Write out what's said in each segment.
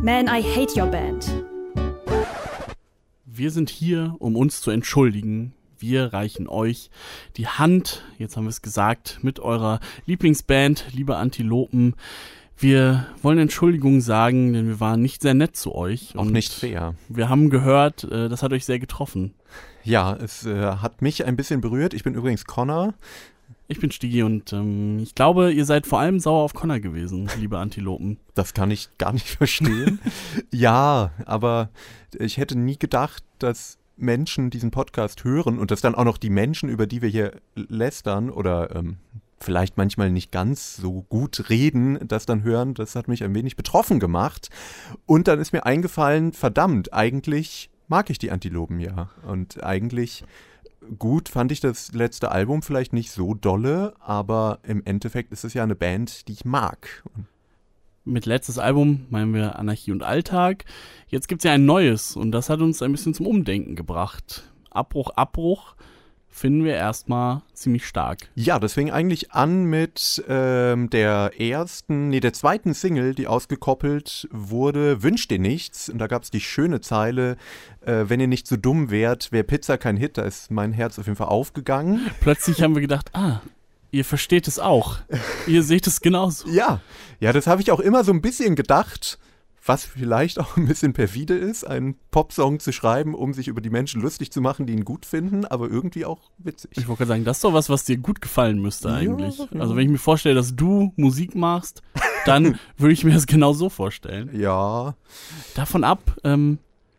Man, I hate your band. Wir sind hier, um uns zu entschuldigen. Wir reichen euch die Hand, jetzt haben wir es gesagt, mit eurer Lieblingsband, liebe Antilopen. Wir wollen Entschuldigung sagen, denn wir waren nicht sehr nett zu euch. Auch nicht fair. Wir haben gehört, äh, das hat euch sehr getroffen. Ja, es äh, hat mich ein bisschen berührt. Ich bin übrigens Connor. Ich bin Stigi und ähm, ich glaube, ihr seid vor allem sauer auf Connor gewesen, liebe Antilopen. Das kann ich gar nicht verstehen. ja, aber ich hätte nie gedacht, dass Menschen diesen Podcast hören und dass dann auch noch die Menschen, über die wir hier lästern oder ähm, vielleicht manchmal nicht ganz so gut reden, das dann hören, das hat mich ein wenig betroffen gemacht. Und dann ist mir eingefallen, verdammt, eigentlich mag ich die Antilopen ja. Und eigentlich gut fand ich das letzte Album vielleicht nicht so dolle, aber im Endeffekt ist es ja eine Band, die ich mag. Mit letztes Album meinen wir Anarchie und Alltag. Jetzt gibt es ja ein neues und das hat uns ein bisschen zum Umdenken gebracht. Abbruch, Abbruch finden wir erstmal ziemlich stark. Ja, das fing eigentlich an mit ähm, der ersten, nee, der zweiten Single, die ausgekoppelt wurde, Wünsch dir nichts. Und da gab es die schöne Zeile, äh, wenn ihr nicht so dumm wärt, wäre Pizza kein Hit. Da ist mein Herz auf jeden Fall aufgegangen. Plötzlich haben wir gedacht, ah, ihr versteht es auch. ihr seht es genauso. Ja, ja, das habe ich auch immer so ein bisschen gedacht was vielleicht auch ein bisschen perfide ist, einen Popsong zu schreiben, um sich über die Menschen lustig zu machen, die ihn gut finden, aber irgendwie auch witzig. Ich wollte sagen, das ist doch was, was dir gut gefallen müsste eigentlich. Ja, ja. Also wenn ich mir vorstelle, dass du Musik machst, dann würde ich mir das genau so vorstellen. Ja. Davon ab, ähm,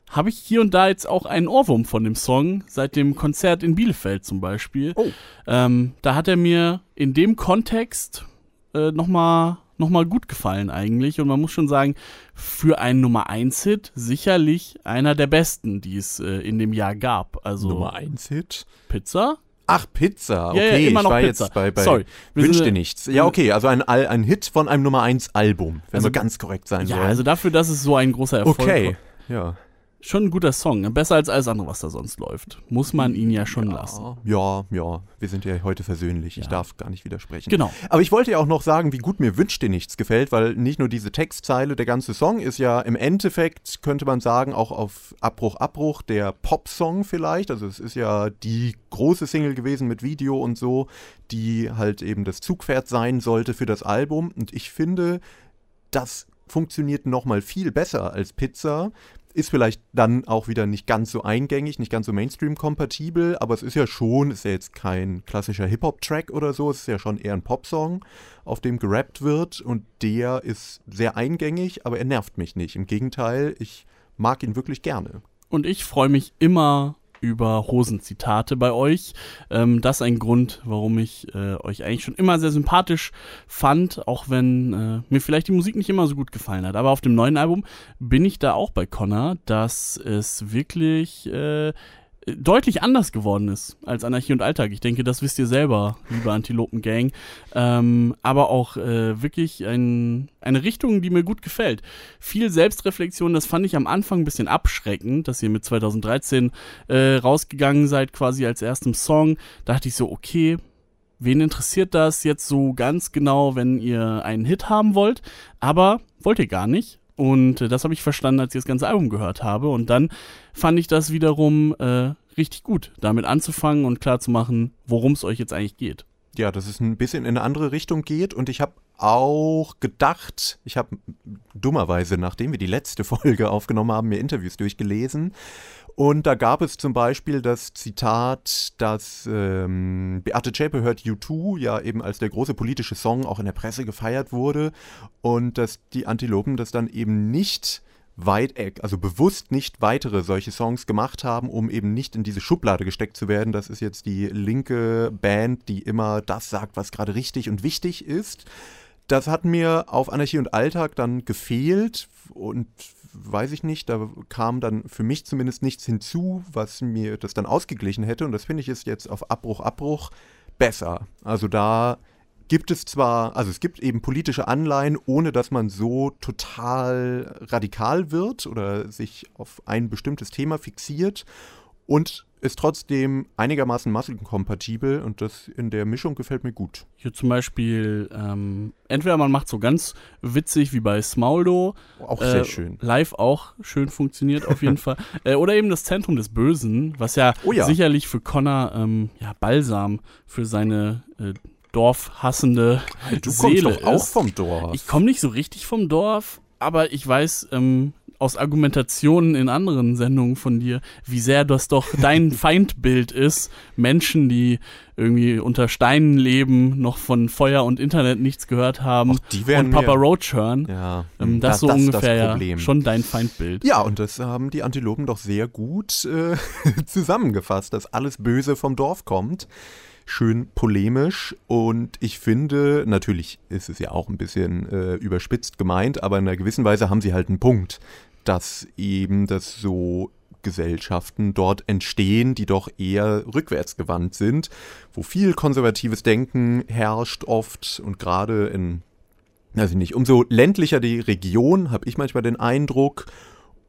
habe ich hier und da jetzt auch einen Ohrwurm von dem Song, seit dem Konzert in Bielefeld zum Beispiel. Oh. Ähm, da hat er mir in dem Kontext äh, nochmal noch mal gut gefallen eigentlich. Und man muss schon sagen, für einen Nummer 1 Hit sicherlich einer der besten, die es äh, in dem Jahr gab. Also Nummer 1 Hit? Pizza? Ach, Pizza. Okay, ja, ja, immer noch ich war Pizza. jetzt bei, bei Sorry. Wünsch dir nichts. Ja, okay, also ein, ein Hit von einem Nummer 1 Album, wenn Also, wir ganz korrekt sein Ja, wollen. also dafür, dass es so ein großer Erfolg okay, war. ja. Schon ein guter Song. ne? Besser als alles andere, was da sonst läuft. Muss man ihn ja schon lassen. Ja, ja, wir sind ja heute versöhnlich. Ich Ja. darf gar nicht widersprechen. Genau. Aber ich wollte ja auch noch sagen, wie gut mir Wünsch dir nichts gefällt, weil nicht nur diese Textzeile, der ganze Song ist ja im Endeffekt, könnte man sagen, auch auf Abbruch, Abbruch, der Popsong vielleicht. Also es ist ja die große Single gewesen mit Video und so, die halt eben das Zugpferd sein sollte für das Album. Und ich finde, das funktioniert nochmal viel besser als Pizza. Ist vielleicht dann auch wieder nicht ganz so eingängig, nicht ganz so Mainstream-kompatibel, aber es ist ja schon, ist ja jetzt kein klassischer Hip-Hop-Track oder so, es ist ja schon eher ein Popsong, auf dem gerappt wird und der ist sehr eingängig, aber er nervt mich nicht. Im Gegenteil, ich mag ihn wirklich gerne. Und ich freue mich immer über Hosenzitate bei euch. Ähm, das ist ein Grund, warum ich äh, euch eigentlich schon immer sehr sympathisch fand, auch wenn äh, mir vielleicht die Musik nicht immer so gut gefallen hat. Aber auf dem neuen Album bin ich da auch bei Connor, dass es wirklich äh, deutlich anders geworden ist als Anarchie und Alltag. Ich denke, das wisst ihr selber, liebe Antilopen-Gang. Ähm, aber auch äh, wirklich ein, eine Richtung, die mir gut gefällt. Viel Selbstreflexion, das fand ich am Anfang ein bisschen abschreckend, dass ihr mit 2013 äh, rausgegangen seid, quasi als erstem Song. Da dachte ich so, okay, wen interessiert das jetzt so ganz genau, wenn ihr einen Hit haben wollt? Aber wollt ihr gar nicht. Und äh, das habe ich verstanden, als ich das ganze Album gehört habe. Und dann fand ich das wiederum äh, richtig gut, damit anzufangen und klarzumachen, worum es euch jetzt eigentlich geht. Ja, dass es ein bisschen in eine andere Richtung geht und ich habe auch gedacht, ich habe dummerweise, nachdem wir die letzte Folge aufgenommen haben, mir Interviews durchgelesen und da gab es zum Beispiel das Zitat, dass ähm, Beate Zschäpe hört U2 ja eben als der große politische Song auch in der Presse gefeiert wurde und dass die Antilopen das dann eben nicht weit, äh, also bewusst nicht weitere solche Songs gemacht haben, um eben nicht in diese Schublade gesteckt zu werden. Das ist jetzt die linke Band, die immer das sagt, was gerade richtig und wichtig ist. Das hat mir auf Anarchie und Alltag dann gefehlt und weiß ich nicht, da kam dann für mich zumindest nichts hinzu, was mir das dann ausgeglichen hätte und das finde ich ist jetzt auf Abbruch, Abbruch besser. Also da gibt es zwar, also es gibt eben politische Anleihen, ohne dass man so total radikal wird oder sich auf ein bestimmtes Thema fixiert. Und ist trotzdem einigermaßen maskenkompatibel und das in der Mischung gefällt mir gut. Hier zum Beispiel, ähm, entweder man macht so ganz witzig wie bei Smoldo. Auch sehr schön. Live auch schön funktioniert auf jeden Fall. Äh, oder eben das Zentrum des Bösen, was ja, Oh ja. sicherlich für Connor ähm, ja, Balsam für seine äh, dorfhassende Du Seele kommst doch auch ist. vom Dorf. Ich komme nicht so richtig vom Dorf, aber ich weiß ähm, aus Argumentationen in anderen Sendungen von dir, wie sehr das doch dein Feindbild ist. Menschen, die irgendwie unter Steinen leben, noch von Feuer und Internet nichts gehört haben Ach, die und Papa Roach hören. ja, Ähm, das, so ist ungefähr das ja schon dein Feindbild. Ja, und das haben die Antilopen doch sehr gut äh, zusammengefasst, dass alles Böse vom Dorf kommt. Schön polemisch und ich finde, natürlich ist es ja auch ein bisschen äh, überspitzt gemeint, aber in einer gewissen Weise haben sie halt einen Punkt, dass eben das so Gesellschaften dort entstehen, die doch eher rückwärtsgewandt sind, wo viel konservatives Denken herrscht oft und gerade in, weiß ich nicht, umso ländlicher die Region, habe ich manchmal den Eindruck,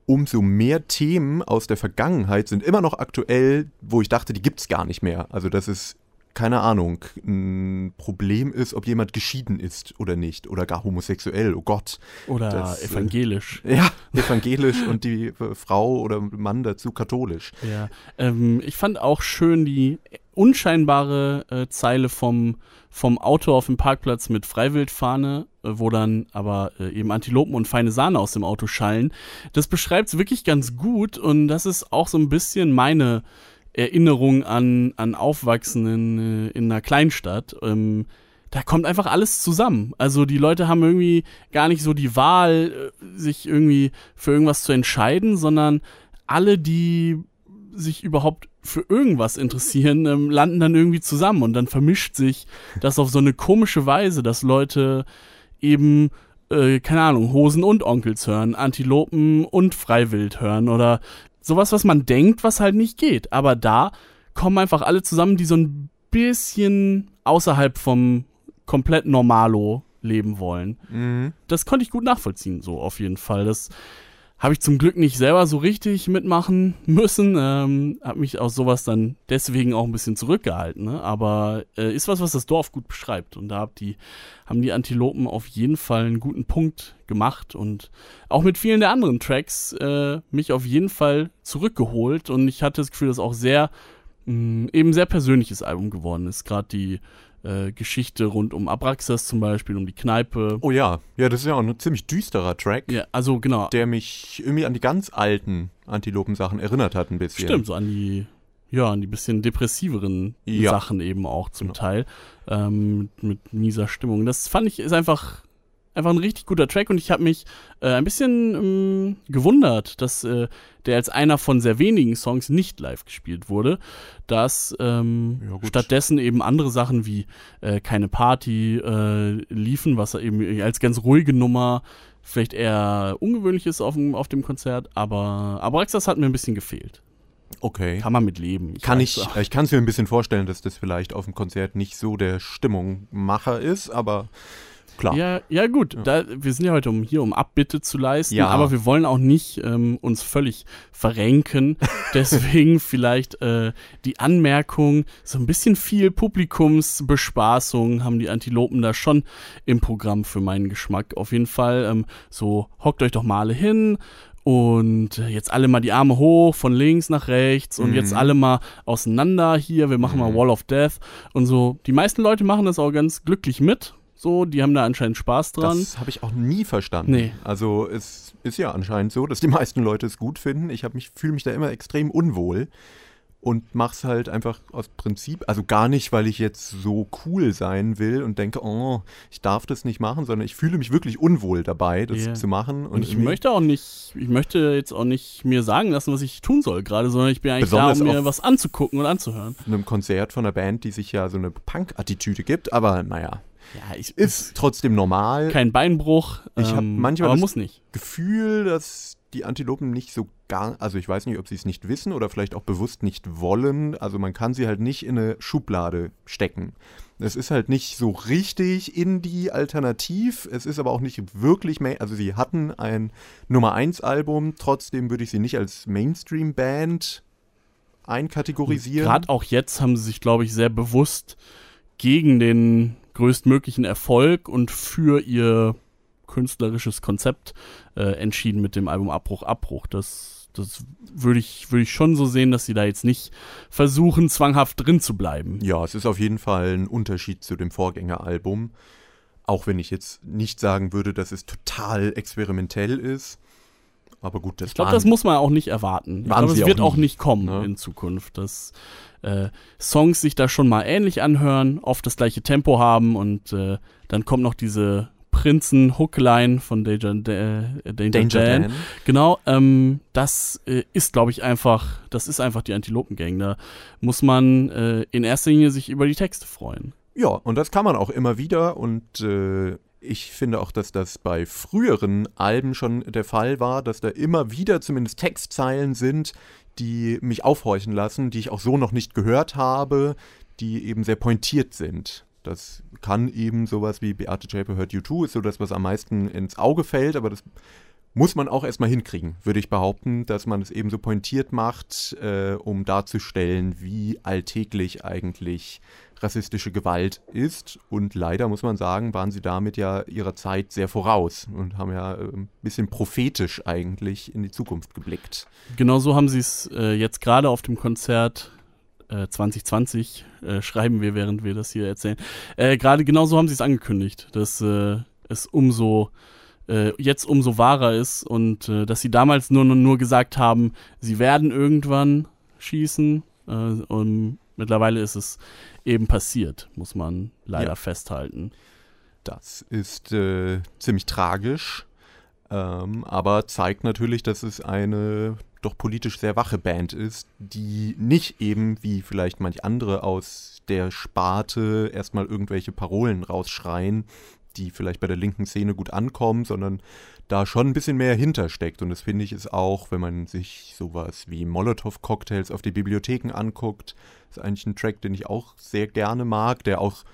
umso mehr Themen aus der Vergangenheit sind immer noch aktuell, wo ich dachte, die gibt's gar nicht mehr. Also das ist keine Ahnung, ein Problem ist, ob jemand geschieden ist oder nicht oder gar homosexuell. Oh Gott. Oder Das, äh, evangelisch. Ja, evangelisch und die äh, Frau oder Mann dazu katholisch. Ja, ähm, ich fand auch schön die unscheinbare äh, Zeile vom, vom Auto auf dem Parkplatz mit Freiwildfahne, äh, wo dann aber äh, eben Antilopen und feine Sahne aus dem Auto schallen. Das beschreibt es wirklich ganz gut und das ist auch so ein bisschen meine Erinnerung an, an Aufwachsen in, äh, in einer Kleinstadt. Ähm, da kommt einfach alles zusammen. Also die Leute haben irgendwie gar nicht so die Wahl, äh, sich irgendwie für irgendwas zu entscheiden, sondern alle, die sich überhaupt für irgendwas interessieren, ähm, landen dann irgendwie zusammen und dann vermischt sich das auf so eine komische Weise, dass Leute eben, äh, keine Ahnung, Hosen und Onkels hören, Antilopen und Freiwild hören oder sowas, was man denkt, was halt nicht geht. Aber da kommen einfach alle zusammen, die so ein bisschen außerhalb vom komplett Normalo leben wollen Mhm. das konnte ich gut nachvollziehen, so auf jeden Fall. Das habe ich zum Glück nicht selber so richtig mitmachen müssen. Ähm, habe mich aus sowas dann deswegen auch ein bisschen zurückgehalten. Ne? Aber äh, ist was, was das Dorf gut beschreibt. Und da hab die, haben die Antilopen auf jeden Fall einen guten Punkt gemacht und auch mit vielen der anderen Tracks äh, mich auf jeden Fall zurückgeholt. Und ich hatte das Gefühl, dass auch sehr mh, eben sehr persönliches Album geworden ist. Gerade die äh, Geschichte rund um Abraxas zum Beispiel, um die Kneipe. Oh ja, ja, das ist ja auch ein ziemlich düsterer Track, Ja, also genau. der mich irgendwie an die ganz alten Antilopen-Sachen erinnert hat ein bisschen. Stimmt, so an die, ja, an die bisschen depressiveren Ja. Sachen eben auch zum Ja. Teil. Ähm, mit, mit mieser Stimmung. Das fand ich, ist einfach, einfach ein richtig guter Track und ich habe mich äh, ein bisschen ähm, gewundert, dass äh, der als einer von sehr wenigen Songs nicht live gespielt wurde, dass ähm, Ja, stattdessen eben andere Sachen wie äh, keine Party äh, liefen, was eben als ganz ruhige Nummer vielleicht eher ungewöhnlich ist auf dem, auf dem Konzert, aber Abraxas hat mir ein bisschen gefehlt. Okay. Kann man mit leben. Kann weiß ich, auch. ich kann es mir ein bisschen vorstellen, dass das vielleicht auf dem Konzert nicht so der Stimmungmacher ist, aber klar. Ja, ja gut, Ja. Da, wir sind ja heute um, hier, um Abbitte zu leisten, Ja. aber wir wollen auch nicht ähm, uns völlig verrenken. Deswegen vielleicht äh, die Anmerkung, so ein bisschen viel Publikumsbespaßung haben die Antilopen da schon im Programm für meinen Geschmack. Auf jeden Fall, ähm, so hockt euch doch mal alle hin und jetzt alle mal die Arme hoch, von links nach rechts und Mhm. jetzt alle mal auseinander hier, wir machen mal Mhm. Wall of Death und so. Die meisten Leute machen das auch ganz glücklich mit. So, die haben da anscheinend Spaß dran. Das habe ich auch nie verstanden. Nee. Also es ist ja anscheinend so, dass die meisten Leute es gut finden. Ich habe mich fühle mich da immer extrem unwohl und mach's halt einfach aus Prinzip, also gar nicht, weil ich jetzt so cool sein will und denke, oh, ich darf das nicht machen, sondern ich fühle mich wirklich unwohl dabei, das Ja. zu machen und, Und ich möchte auch nicht, ich möchte jetzt auch nicht mir sagen lassen, was ich tun soll gerade, sondern ich bin eigentlich Besonders da, um mir was anzugucken und anzuhören. einem Konzert von einer Band, die sich ja so eine Punk-Attitüde gibt, aber naja, Ja, ich ist trotzdem normal. kein Beinbruch. Ich hab ähm, manchmal aber das- muss nicht. Gefühl, dass die Antilopen nicht so gar, also ich weiß nicht, ob sie es nicht wissen oder vielleicht auch bewusst nicht wollen. Also man kann sie halt nicht in eine Schublade stecken. Es ist halt nicht so richtig Indie-Alternativ. Es ist aber auch nicht wirklich, Main also sie hatten ein Nummer 1 Album. Trotzdem würde ich sie nicht als Mainstream-Band einkategorisieren. Gerade auch jetzt haben sie sich, glaube ich, sehr bewusst gegen den größtmöglichen Erfolg und für ihr künstlerisches Konzept äh, entschieden mit dem Album Abbruch, Abbruch. Das, das würde ich, würd ich schon so sehen, dass sie da jetzt nicht versuchen, zwanghaft drin zu bleiben. Ja, es ist auf jeden Fall ein Unterschied zu dem Vorgängeralbum. Auch wenn ich jetzt nicht sagen würde, dass es total experimentell ist. Aber gut, das Ich glaube, das muss man auch nicht erwarten. Ich glaube, es wird auch nicht kommen ne? in Zukunft, dass äh, Songs sich da schon mal ähnlich anhören, oft das gleiche Tempo haben und äh, dann kommt noch diese Prinzen-Hookline von Danger, äh, Danger, Danger Dan. Dan. Genau, ähm, das äh, ist, glaube ich, einfach, das ist einfach die Antilopengang. Da muss man äh, in erster Linie sich über die Texte freuen. Ja, und das kann man auch immer wieder und äh, ich finde auch, dass das bei früheren Alben schon der Fall war, dass da immer wieder zumindest Textzeilen sind, die mich aufhorchen lassen, die ich auch so noch nicht gehört habe, die eben sehr pointiert sind. Das kann eben sowas wie Beate Zschäpe hört You Too, ist so das, was am meisten ins Auge fällt, aber das muss man auch erstmal hinkriegen, würde ich behaupten, dass man es eben so pointiert macht, äh, um darzustellen, wie alltäglich eigentlich rassistische Gewalt ist. Und leider muss man sagen, waren sie damit ja ihrer Zeit sehr voraus und haben ja äh, ein bisschen prophetisch eigentlich in die Zukunft geblickt. Genau so haben sie es äh, jetzt gerade auf dem Konzert äh, 2020, äh, schreiben wir, während wir das hier erzählen. Äh, gerade genau so haben sie es angekündigt, dass äh, es umso äh, jetzt umso wahrer ist und äh, dass sie damals nur, nur, gesagt haben, sie werden irgendwann schießen äh, und mittlerweile ist es eben passiert, muss man leider Ja. festhalten. Das ist äh, ziemlich tragisch, ähm, aber zeigt natürlich, dass es eine doch politisch sehr wache Band ist, die nicht eben wie vielleicht manch andere aus der Sparte erstmal irgendwelche Parolen rausschreien, die vielleicht bei der linken Szene gut ankommen, sondern da schon ein bisschen mehr hintersteckt. Und das finde ich ist auch, wenn man sich sowas wie Molotow-Cocktails auf die Bibliotheken anguckt, ist eigentlich ein Track, den ich auch sehr gerne mag, der auch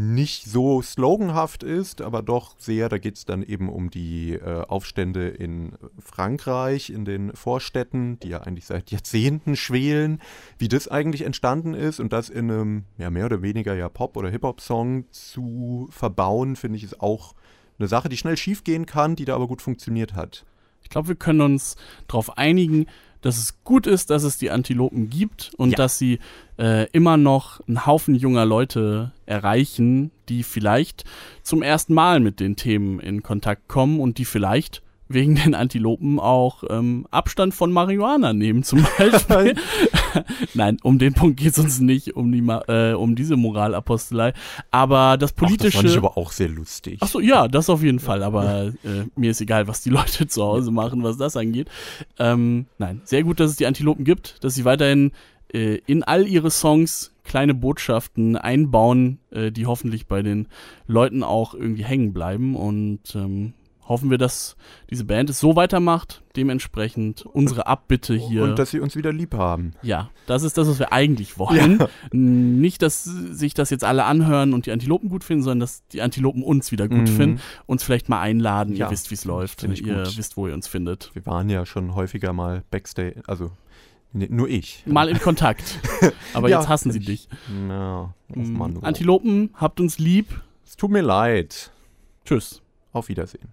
nicht so sloganhaft ist, aber doch sehr, da geht es dann eben um die äh, Aufstände in Frankreich, in den Vorstädten, die ja eigentlich seit Jahrzehnten schwelen, wie das eigentlich entstanden ist und das in einem ja, mehr oder weniger ja Pop- oder Hip-Hop-Song zu verbauen, finde ich, ist auch eine Sache, die schnell schiefgehen kann, die da aber gut funktioniert hat. Ich glaube, wir können uns darauf einigen, dass es gut ist, dass es die Antilopen gibt und Ja. dass sie äh, immer noch einen Haufen junger Leute erreichen, die vielleicht zum ersten Mal mit den Themen in Kontakt kommen und die vielleicht wegen den Antilopen auch ähm, Abstand von Marihuana nehmen zum Beispiel. Nein, um den Punkt geht es uns nicht, um, die, äh, um diese Moralapostelei. Aber das Ach, das politische... fand ich aber auch sehr lustig. Ach so, ja, das auf jeden Fall. Aber äh, mir ist egal, was die Leute zu Hause machen, was das angeht. Ähm, nein, sehr gut, dass es die Antilopen gibt, dass sie weiterhin äh, in all ihre Songs kleine Botschaften einbauen, äh, die hoffentlich bei den Leuten auch irgendwie hängen bleiben. Und ähm, hoffen wir, dass diese Band es so weitermacht. Dementsprechend unsere Abbitte hier. Und dass sie uns wieder lieb haben. Ja, das ist das, was wir eigentlich wollen. N- Nicht, dass sich das jetzt alle anhören und die Antilopen gut finden, sondern dass die Antilopen uns wieder gut Mhm. finden, uns vielleicht mal einladen. Ja, ihr wisst, wie es läuft. Ihr gut. wisst, wo ihr uns findet. Wir waren ja schon häufiger mal Backstage, also nee, nur ich. Mal in Kontakt. Aber Ja, jetzt hassen sie ich- dich. Ja, Mm, Mann, oh. Antilopen, habt uns lieb. Es tut mir leid. Tschüss. Auf Wiedersehen.